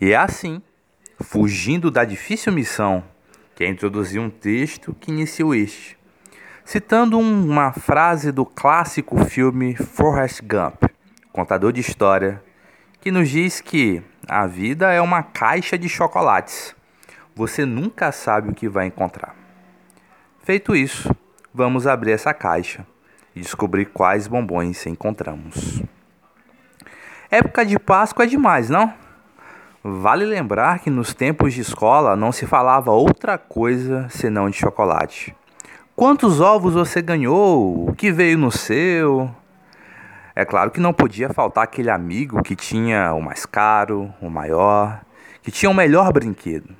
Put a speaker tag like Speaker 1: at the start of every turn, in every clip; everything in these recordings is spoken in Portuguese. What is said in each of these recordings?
Speaker 1: E é assim, fugindo da difícil missão, que é introduzir um texto que iniciou este, citando uma frase do clássico filme Forrest Gump, contador de história, que nos diz que a vida é uma caixa de chocolates. Você nunca sabe o que vai encontrar. Feito isso, vamos abrir essa caixa e descobrir quais bombons encontramos. Época de Páscoa é demais, não? Vale lembrar que nos tempos de escola não se falava outra coisa senão de chocolate. Quantos ovos você ganhou? O que veio no seu? É claro que não podia faltar aquele amigo que tinha o mais caro, o maior, que tinha o melhor brinquedo.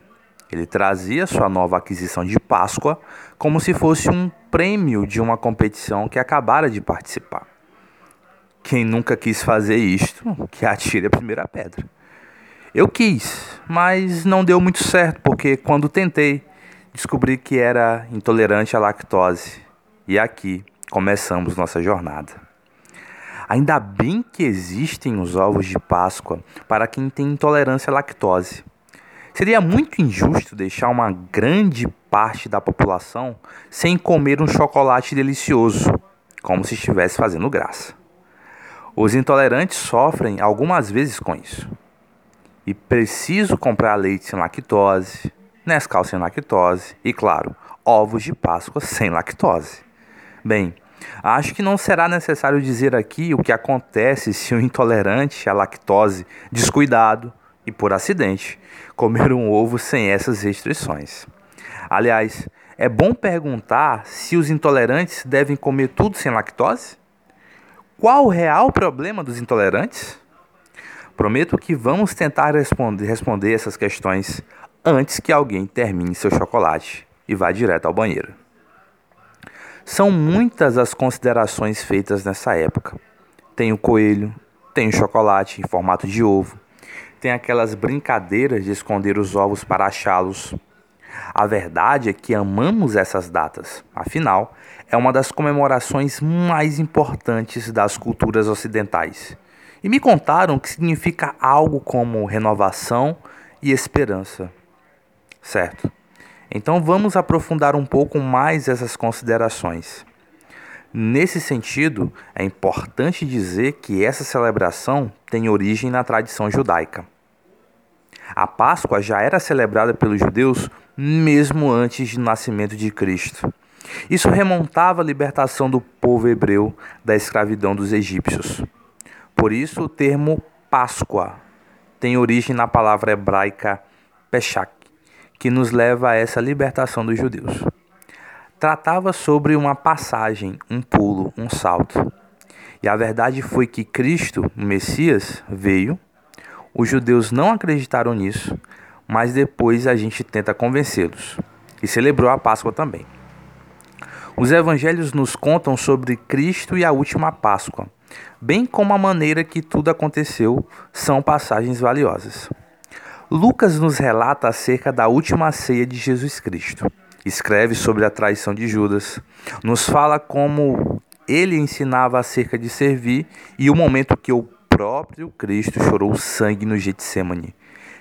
Speaker 1: Ele trazia sua nova aquisição de Páscoa como se fosse um prêmio de uma competição que acabara de participar. Quem nunca quis fazer isto, que atire a primeira pedra. Eu quis, mas não deu muito certo, porque quando tentei, descobri que era intolerante à lactose. E aqui começamos nossa jornada. Ainda bem que existem os ovos de Páscoa para quem tem intolerância à lactose. Seria muito injusto deixar uma grande parte da população sem comer um chocolate delicioso, como se estivesse fazendo graça. Os intolerantes sofrem algumas vezes com isso. E preciso comprar leite sem lactose, Nescau sem lactose e, claro, ovos de Páscoa sem lactose. Bem, acho que não será necessário dizer aqui o que acontece se o intolerante à lactose, descuidado, e, por acidente, comer um ovo sem essas restrições. Aliás, é bom perguntar se os intolerantes devem comer tudo sem lactose? Qual o real problema dos intolerantes? Prometo que vamos tentar responder, responder essas questões antes que alguém termine seu chocolate e vá direto ao banheiro. São muitas as considerações feitas nessa época. Tem o coelho, tem o chocolate em formato de ovo, tem aquelas brincadeiras de esconder os ovos para achá-los. A verdade é que amamos essas datas, afinal, é uma das comemorações mais importantes das culturas ocidentais. E me contaram que significa algo como renovação e esperança. Certo. Então vamos aprofundar um pouco mais essas considerações. Nesse sentido, é importante dizer que essa celebração tem origem na tradição judaica. A Páscoa já era celebrada pelos judeus mesmo antes do nascimento de Cristo. Isso remontava à libertação do povo hebreu da escravidão dos egípcios. Por isso, o termo Páscoa tem origem na palavra hebraica Peshach, que nos leva a essa libertação dos judeus. Tratava sobre uma passagem, um pulo, um salto. E a verdade foi que Cristo, o Messias, veio. Os judeus não acreditaram nisso, mas depois a gente tenta convencê-los. E celebrou a Páscoa também. Os evangelhos nos contam sobre Cristo e a última Páscoa, bem como a maneira que tudo aconteceu, são passagens valiosas. Lucas nos relata acerca da última ceia de Jesus Cristo escreve sobre a traição de Judas, nos fala como ele ensinava acerca de servir e o momento que o próprio Cristo chorou sangue no Getsemane,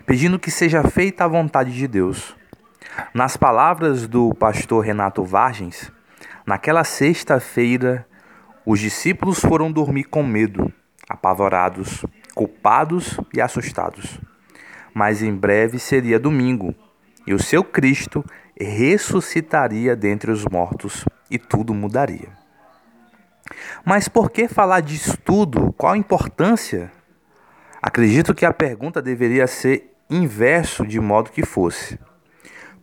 Speaker 1: pedindo que seja feita a vontade de Deus. Nas palavras do pastor Renato Vargens, naquela sexta-feira, os discípulos foram dormir com medo, apavorados, culpados e assustados. Mas em breve seria domingo, e o seu Cristo ressuscitaria dentre os mortos e tudo mudaria. Mas por que falar disso tudo? Qual a importância? Acredito que a pergunta deveria ser inverso de modo que fosse.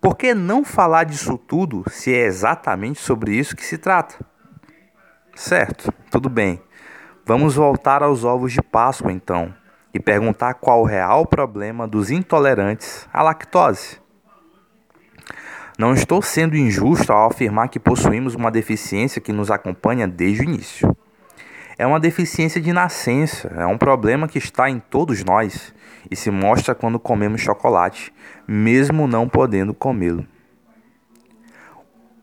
Speaker 1: Por que não falar disso tudo se é exatamente sobre isso que se trata? Certo, tudo bem. Vamos voltar aos ovos de Páscoa então e perguntar qual o real problema dos intolerantes à lactose. Não estou sendo injusto ao afirmar que possuímos uma deficiência que nos acompanha desde o início. É uma deficiência de nascença, é um problema que está em todos nós e se mostra quando comemos chocolate, mesmo não podendo comê-lo.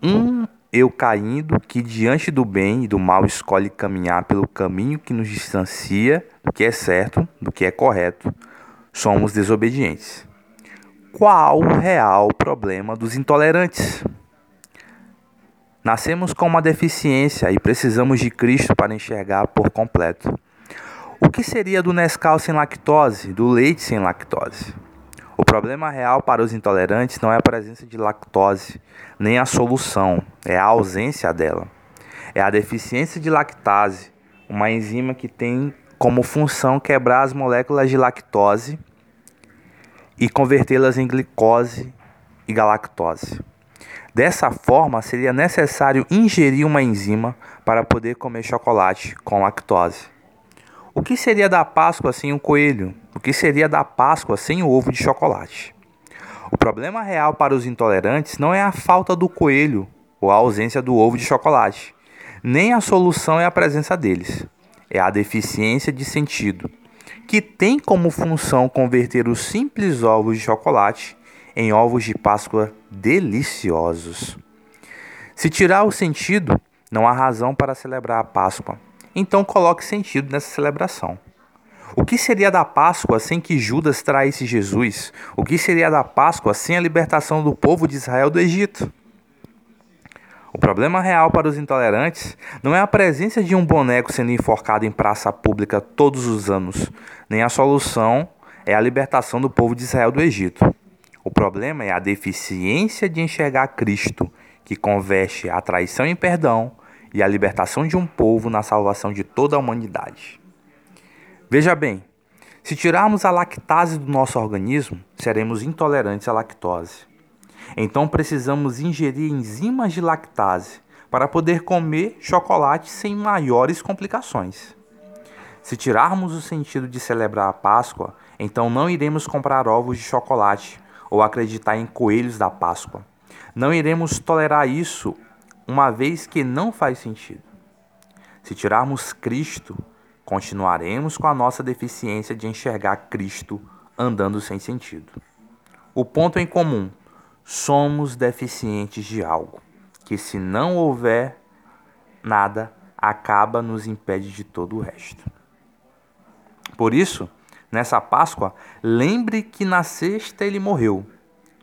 Speaker 1: Um eu caindo que diante do bem e do mal escolhe caminhar pelo caminho que nos distancia do que é certo, do que é correto, somos desobedientes. Qual o real problema dos intolerantes? Nascemos com uma deficiência e precisamos de Cristo para enxergar por completo. O que seria do Nescau sem lactose, do leite sem lactose? O problema real para os intolerantes não é a presença de lactose, nem a solução, é a ausência dela. É a deficiência de lactase, uma enzima que tem como função quebrar as moléculas de lactose e convertê-las em glicose e galactose. Dessa forma, seria necessário ingerir uma enzima para poder comer chocolate com lactose. O que seria da Páscoa sem um coelho? O que seria da Páscoa sem o ovo de chocolate? O problema real para os intolerantes não é a falta do coelho ou a ausência do ovo de chocolate, nem a solução é a presença deles. É a deficiência de sentido, que tem como função converter os simples ovos de chocolate em ovos de Páscoa deliciosos. Se tirar o sentido, não há razão para celebrar a Páscoa. Então coloque sentido nessa celebração. O que seria da Páscoa sem que Judas traísse Jesus? O que seria da Páscoa sem a libertação do povo de Israel do Egito? O problema real para os intolerantes não é a presença de um boneco sendo enforcado em praça pública todos os anos, nem a solução é a libertação do povo de Israel do Egito. O problema é a deficiência de enxergar Cristo, que converte a traição em perdão e a libertação de um povo na salvação de toda a humanidade. Veja bem, se tirarmos a lactase do nosso organismo, seremos intolerantes à lactose. Então precisamos ingerir enzimas de lactase para poder comer chocolate sem maiores complicações. Se tirarmos o sentido de celebrar a Páscoa, então não iremos comprar ovos de chocolate ou acreditar em coelhos da Páscoa. Não iremos tolerar isso, uma vez que não faz sentido. Se tirarmos Cristo, continuaremos com a nossa deficiência de enxergar Cristo andando sem sentido. O ponto em comum: somos deficientes de algo que, se não houver nada, acaba nos impede de todo o resto. Por isso, Nessa Páscoa, lembre que na sexta ele morreu.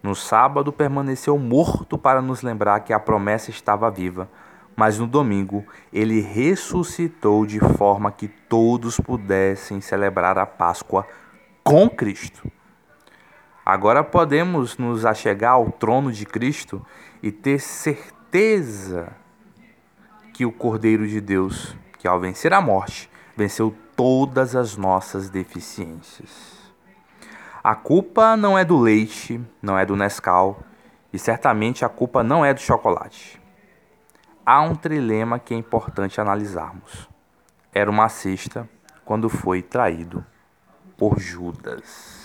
Speaker 1: No sábado permaneceu morto para nos lembrar que a promessa estava viva. Mas no domingo ele ressuscitou de forma que todos pudessem celebrar a Páscoa com Cristo. Agora podemos nos achegar ao trono de Cristo e ter certeza que o Cordeiro de Deus, que ao vencer a morte, venceu todas as nossas deficiências. A culpa não é do leite, não é do Nescau e certamente a culpa não é do chocolate. Há um trilema que é importante analisarmos. Era uma cesta quando foi traído por Judas.